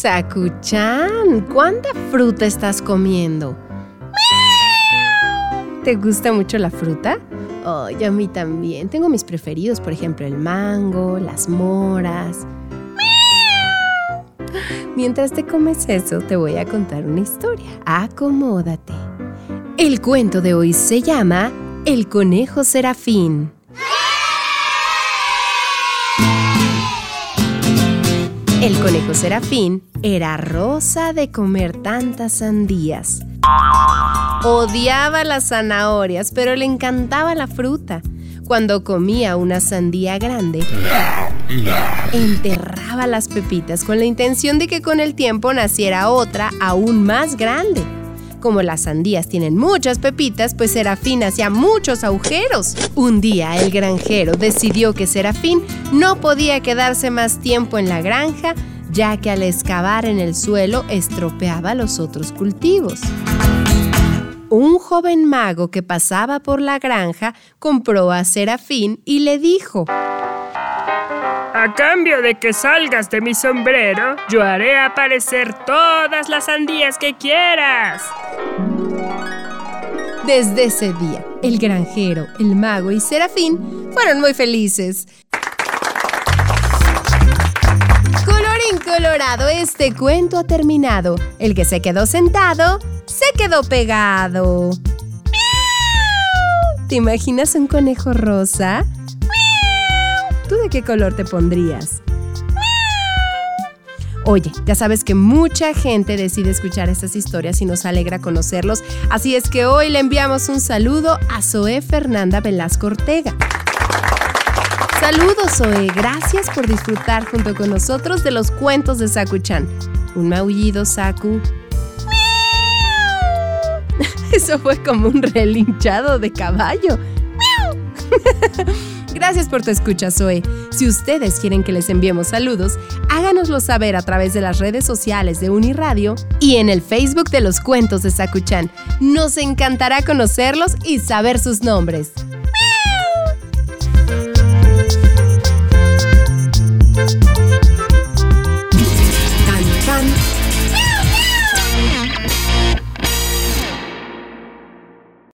Sakuchan, ¿cuánta fruta estás comiendo? ¿Te gusta mucho la fruta? Oh, a mí también. Tengo mis preferidos, por ejemplo, el mango, las moras. Mientras te comes eso, te voy a contar una historia. Acomódate. El cuento de hoy se llama El conejo serafín. El conejo serafín era rosa de comer tantas sandías. Odiaba las zanahorias, pero le encantaba la fruta. Cuando comía una sandía grande, enterraba las pepitas con la intención de que con el tiempo naciera otra aún más grande. Como las sandías tienen muchas pepitas, pues Serafín hacía muchos agujeros. Un día el granjero decidió que Serafín no podía quedarse más tiempo en la granja, ya que al excavar en el suelo estropeaba los otros cultivos. Un joven mago que pasaba por la granja compró a Serafín y le dijo, a cambio de que salgas de mi sombrero, yo haré aparecer todas las sandías que quieras. Desde ese día, el granjero, el mago y Serafín fueron muy felices. Colorín colorado, este cuento ha terminado. El que se quedó sentado, se quedó pegado. ¿Te imaginas un conejo rosa? ¿Tú de qué color te pondrías? Oye, ya sabes que mucha gente decide escuchar estas historias y nos alegra conocerlos, así es que hoy le enviamos un saludo a Zoe Fernanda Velasco Ortega. Saludos Zoe, gracias por disfrutar junto con nosotros de los cuentos de Saku-chan. Un maullido, Saku. Eso fue como un relinchado de caballo. Gracias por tu escucha, Zoe. Si ustedes quieren que les enviemos saludos, háganoslo saber a través de las redes sociales de Uniradio y en el Facebook de los cuentos de Sakuchan. Nos encantará conocerlos y saber sus nombres.